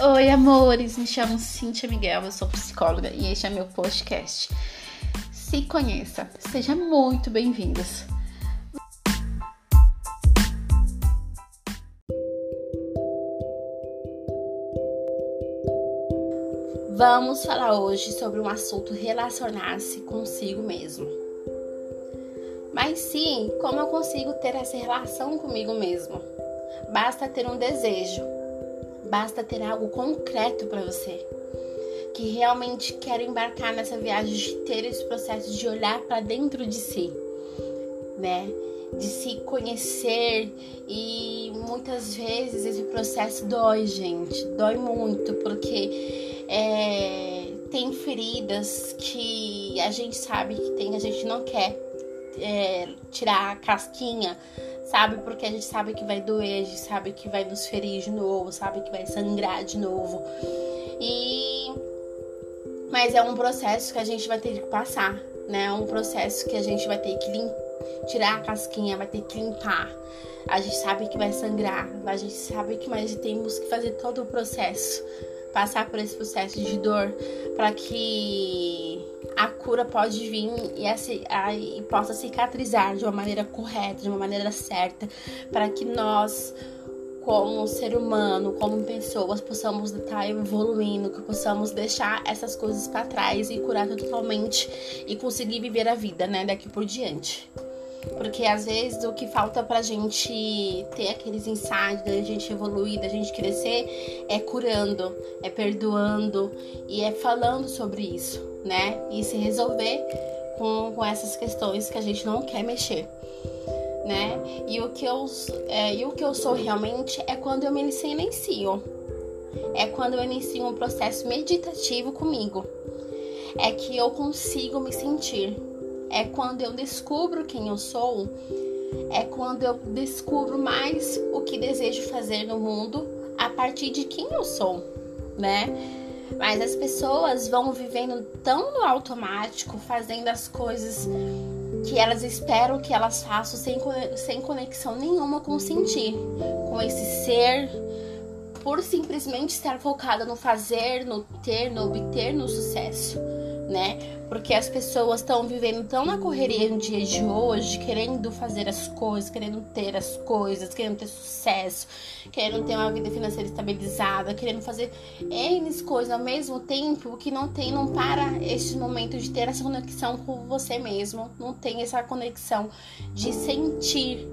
Oi, amores, me chamo Cintia Miguel, eu sou psicóloga e este é meu podcast. Se conheça, seja muito bem-vindos. Vamos falar hoje sobre um assunto relacionar-se consigo mesmo. Mas sim, como eu consigo ter essa relação comigo mesmo? Basta ter um desejo Basta ter algo concreto para você que realmente quer embarcar nessa viagem de ter esse processo de olhar para dentro de si, né? De se conhecer e muitas vezes esse processo dói, gente, dói muito porque é, tem feridas que a gente sabe que tem, a gente não quer é, tirar a casquinha, sabe? Porque a gente sabe que vai doer, a gente sabe que vai nos ferir de novo, sabe que vai sangrar de novo. E mas é um processo que a gente vai ter que passar, né? É um processo que a gente vai ter que lim... tirar a casquinha, vai ter que limpar. A gente sabe que vai sangrar, a gente sabe que mais temos que fazer todo o processo, passar por esse processo de dor para que a cura pode vir e, a, e possa cicatrizar de uma maneira correta, de uma maneira certa, para que nós, como ser humano, como pessoas, possamos estar evoluindo, que possamos deixar essas coisas para trás e curar totalmente e conseguir viver a vida, né, daqui por diante. Porque às vezes o que falta pra gente ter aqueles insights, da gente evoluir, da gente crescer, é curando, é perdoando e é falando sobre isso, né? E se resolver com, com essas questões que a gente não quer mexer. Né? E o que eu é, e o que eu sou realmente é quando eu me silencio. É quando eu inicio um processo meditativo comigo. É que eu consigo me sentir é quando eu descubro quem eu sou, é quando eu descubro mais o que desejo fazer no mundo a partir de quem eu sou, né? Mas as pessoas vão vivendo tão no automático, fazendo as coisas que elas esperam que elas façam sem, sem conexão nenhuma com o sentir, com esse ser, por simplesmente estar focada no fazer, no ter, no obter, no sucesso né? Porque as pessoas estão vivendo tão na correria no dia de hoje, querendo fazer as coisas, querendo ter as coisas, querendo ter sucesso, querendo ter uma vida financeira estabilizada, querendo fazer N coisas ao mesmo tempo que não tem, não para este momento de ter essa conexão com você mesmo, não tem essa conexão de sentir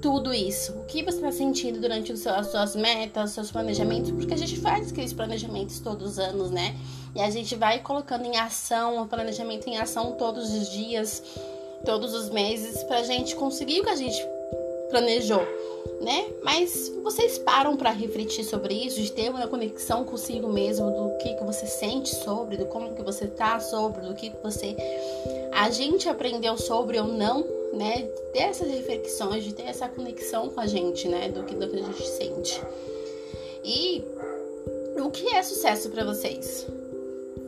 tudo isso. O que você está sentindo durante as suas metas, os seus planejamentos? Porque a gente faz aqueles planejamentos todos os anos, né? E a gente vai colocando em ação, o planejamento em ação todos os dias, todos os meses, pra gente conseguir o que a gente planejou, né? Mas vocês param para refletir sobre isso, de ter uma conexão consigo mesmo, do que, que você sente sobre, do como que você tá sobre, do que, que você a gente aprendeu sobre ou não, né? Ter essas reflexões, de ter essa conexão com a gente, né? Do que, do que a gente sente. E o que é sucesso para vocês?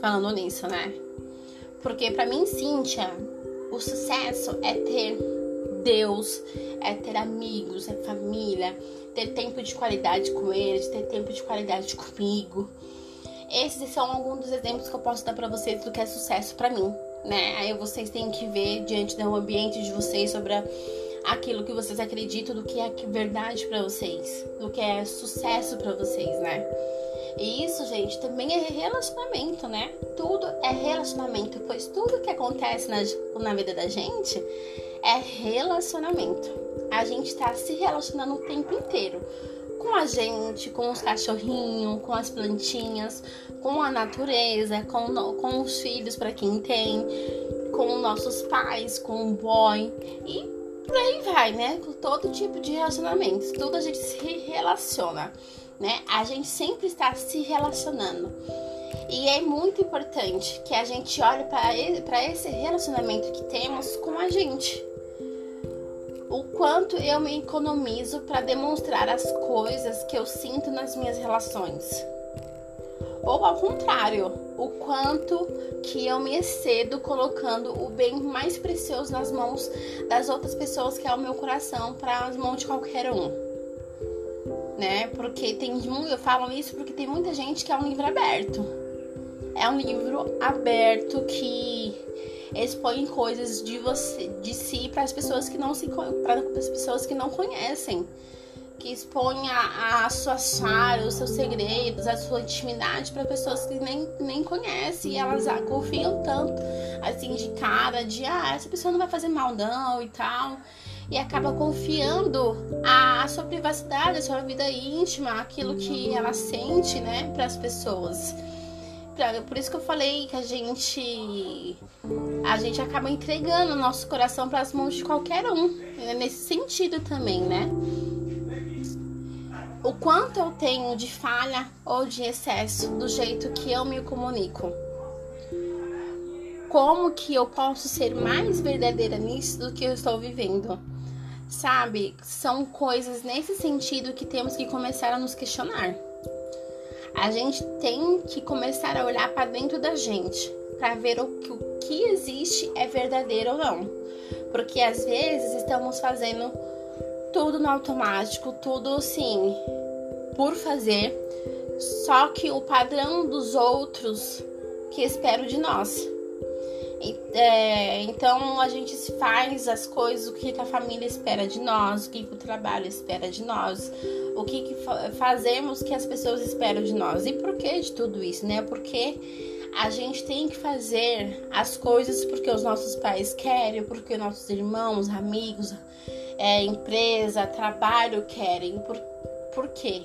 Falando nisso, né? Porque para mim, Cíntia, o sucesso é ter Deus, é ter amigos, é família, ter tempo de qualidade com eles, ter tempo de qualidade comigo. Esses são alguns dos exemplos que eu posso dar para vocês do que é sucesso para mim né? Aí vocês têm que ver diante do ambiente de vocês sobre a, aquilo que vocês acreditam, do que é verdade para vocês, do que é sucesso para vocês, né? E isso, gente, também é relacionamento, né? Tudo é relacionamento, pois tudo que acontece na, na vida da gente é relacionamento. A gente tá se relacionando o tempo inteiro com a gente, com os cachorrinhos, com as plantinhas, com a natureza, com, com os filhos para quem tem, com nossos pais, com o boy e por aí vai, né? Com todo tipo de relacionamentos, tudo a gente se relaciona, né? A gente sempre está se relacionando. E é muito importante que a gente olhe para esse relacionamento que temos com a gente o quanto eu me economizo para demonstrar as coisas que eu sinto nas minhas relações. Ou ao contrário, o quanto que eu me excedo colocando o bem mais precioso nas mãos das outras pessoas, que é o meu coração, para as mãos de qualquer um. né? Porque tem eu falo isso porque tem muita gente que é um livro aberto. É um livro aberto que expõe coisas de você, de si para as pessoas que não se para as pessoas que não conhecem que expõe a, sua chara, os seus segredos, a sua intimidade para pessoas que nem, nem conhecem e elas confiam tanto, assim, de cara, de ah, essa pessoa não vai fazer mal não e tal. E acaba confiando a, a sua privacidade, a sua vida íntima, aquilo que ela sente, né, para as pessoas. Por isso que eu falei que a gente a gente acaba entregando o nosso coração para as mãos de qualquer um, né, nesse sentido também, né? O quanto eu tenho de falha ou de excesso do jeito que eu me comunico. Como que eu posso ser mais verdadeira nisso do que eu estou vivendo? Sabe, são coisas nesse sentido que temos que começar a nos questionar. A gente tem que começar a olhar para dentro da gente para ver o que, o que existe é verdadeiro ou não. Porque às vezes estamos fazendo tudo no automático, tudo assim, por fazer, só que o padrão dos outros que espero de nós. É, então a gente faz as coisas, o que a família espera de nós, o que o trabalho espera de nós, o que, que fazemos que as pessoas esperam de nós. E por que de tudo isso, né? Porque a gente tem que fazer as coisas porque os nossos pais querem, porque nossos irmãos, amigos, é, empresa, trabalho querem. Por, por quê?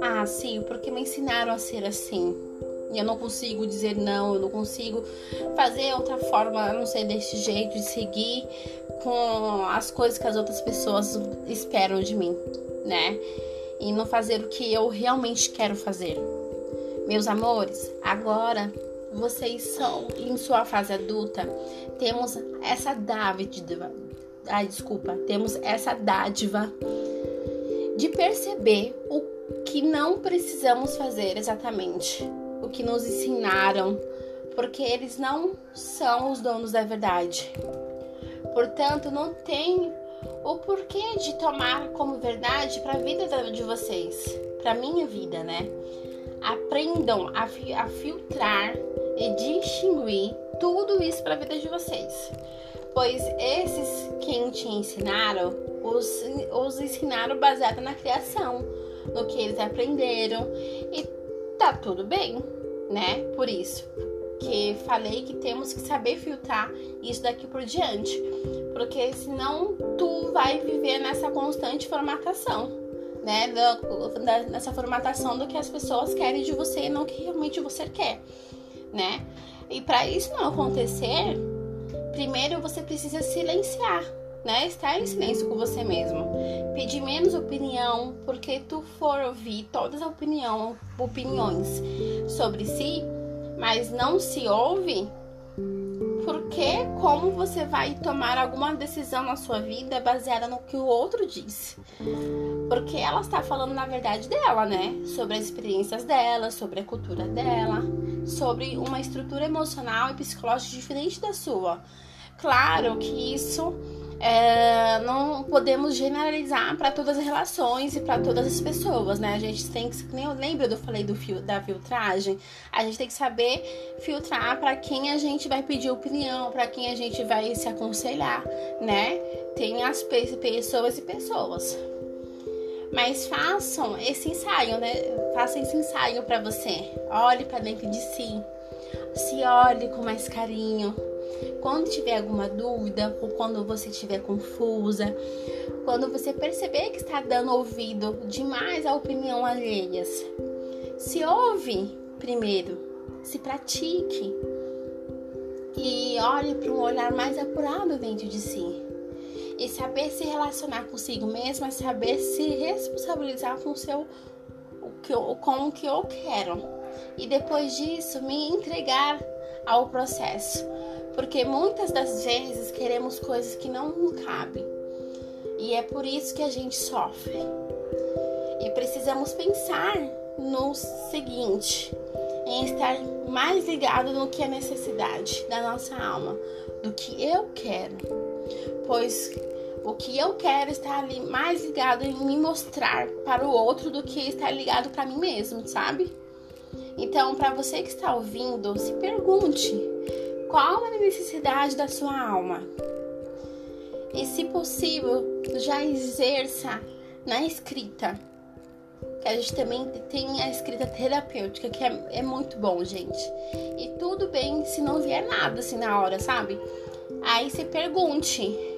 Ah, sim, porque me ensinaram a ser assim. E eu não consigo dizer não, eu não consigo fazer outra forma, a não ser desse jeito, de seguir com as coisas que as outras pessoas esperam de mim, né? E não fazer o que eu realmente quero fazer. Meus amores, agora vocês são em sua fase adulta, temos essa dádiva, ai desculpa, temos essa dádiva de perceber o que não precisamos fazer exatamente, o que nos ensinaram, porque eles não são os donos da verdade. Portanto, não tem o porquê de tomar como verdade para a vida de vocês, para minha vida, né? Aprendam a, fi a filtrar e distinguir tudo isso para a vida de vocês. Pois esses quem te ensinaram, os, os ensinaram baseado na criação, no que eles aprenderam e tá tudo bem, né? Por isso que falei que temos que saber filtrar isso daqui por diante, porque senão tu vai viver nessa constante formatação, né? Da, nessa formatação do que as pessoas querem de você e não que realmente você quer, né? E para isso não acontecer, primeiro você precisa silenciar né? Estar em silêncio com você mesmo. Pedir menos opinião, porque tu for ouvir todas as opinião, opiniões sobre si, mas não se ouve, porque como você vai tomar alguma decisão na sua vida baseada no que o outro diz? Porque ela está falando na verdade dela, né? Sobre as experiências dela, sobre a cultura dela, sobre uma estrutura emocional e psicológica diferente da sua. Claro que isso é, não podemos generalizar para todas as relações e para todas as pessoas, né? A gente tem que, lembra do falei do fio, da filtragem, a gente tem que saber filtrar para quem a gente vai pedir opinião, para quem a gente vai se aconselhar, né? Tem as pessoas e pessoas. Mas façam esse ensaio, né? Esse ensaio para você. Olhe para dentro de si. Se olhe com mais carinho quando tiver alguma dúvida ou quando você estiver confusa, quando você perceber que está dando ouvido demais à opinião alheias, se ouve primeiro, se pratique e olhe para um olhar mais apurado dentro de si. E saber se relacionar consigo mesmo é saber se responsabilizar com o seu o que eu, com o que eu quero. E depois disso, me entregar ao processo porque muitas das vezes queremos coisas que não cabem. E é por isso que a gente sofre. E precisamos pensar no seguinte: em estar mais ligado no que é necessidade da nossa alma, do que eu quero. Pois O que eu quero estar ali mais ligado em me mostrar para o outro do que estar ligado para mim mesmo, sabe? Então, para você que está ouvindo, se pergunte: qual é a necessidade da sua alma? E, se possível, já exerça na escrita. Que a gente também tem a escrita terapêutica, que é, é muito bom, gente. E tudo bem se não vier nada assim na hora, sabe? Aí se pergunte: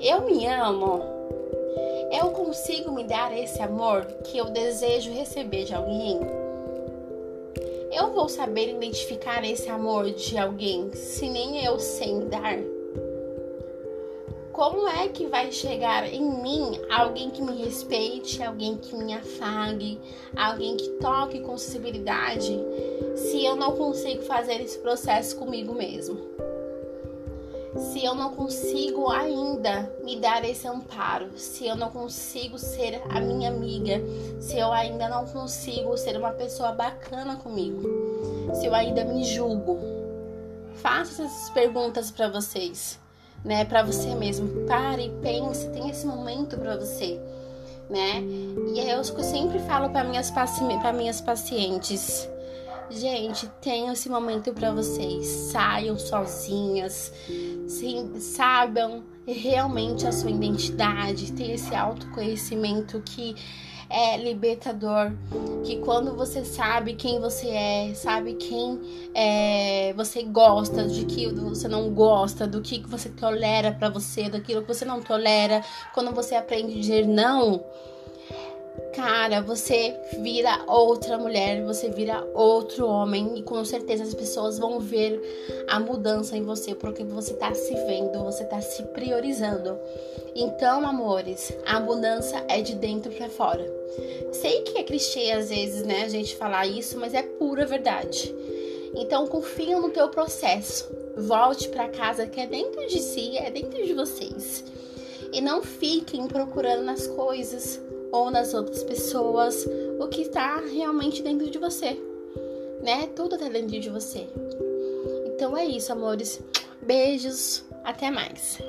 eu me amo? Eu consigo me dar esse amor que eu desejo receber de alguém? Eu vou saber identificar esse amor de alguém se nem eu sei dar? Como é que vai chegar em mim alguém que me respeite, alguém que me afague, alguém que toque com sensibilidade, se eu não consigo fazer esse processo comigo mesmo? Se eu não consigo ainda me dar esse amparo, se eu não consigo ser a minha amiga, se eu ainda não consigo ser uma pessoa bacana comigo, se eu ainda me julgo. Faça essas perguntas para vocês né, para você mesmo. Pare, pense, tem esse momento para você, né? E é eu sempre falo para minhas para minhas pacientes, gente, tenham esse momento para vocês. Saiam sozinhas, sim, realmente a sua identidade, ter esse autoconhecimento que é libertador, que quando você sabe quem você é, sabe quem é, você gosta, de que você não gosta, do que você tolera para você, daquilo que você não tolera, quando você aprende a dizer não, cara, você vira outra mulher, você vira outro homem e com certeza as pessoas vão ver a mudança em você porque você tá se vendo, você tá se priorizando. Então, amores, a mudança é de dentro para fora. Sei que é clichê às vezes, né, a gente falar isso, mas é pura verdade. Então, confia no teu processo. Volte para casa que é dentro de si, é dentro de vocês. E não fiquem procurando nas coisas, ou nas outras pessoas o que está realmente dentro de você, né? Tudo está dentro de você. Então é isso, amores. Beijos, até mais.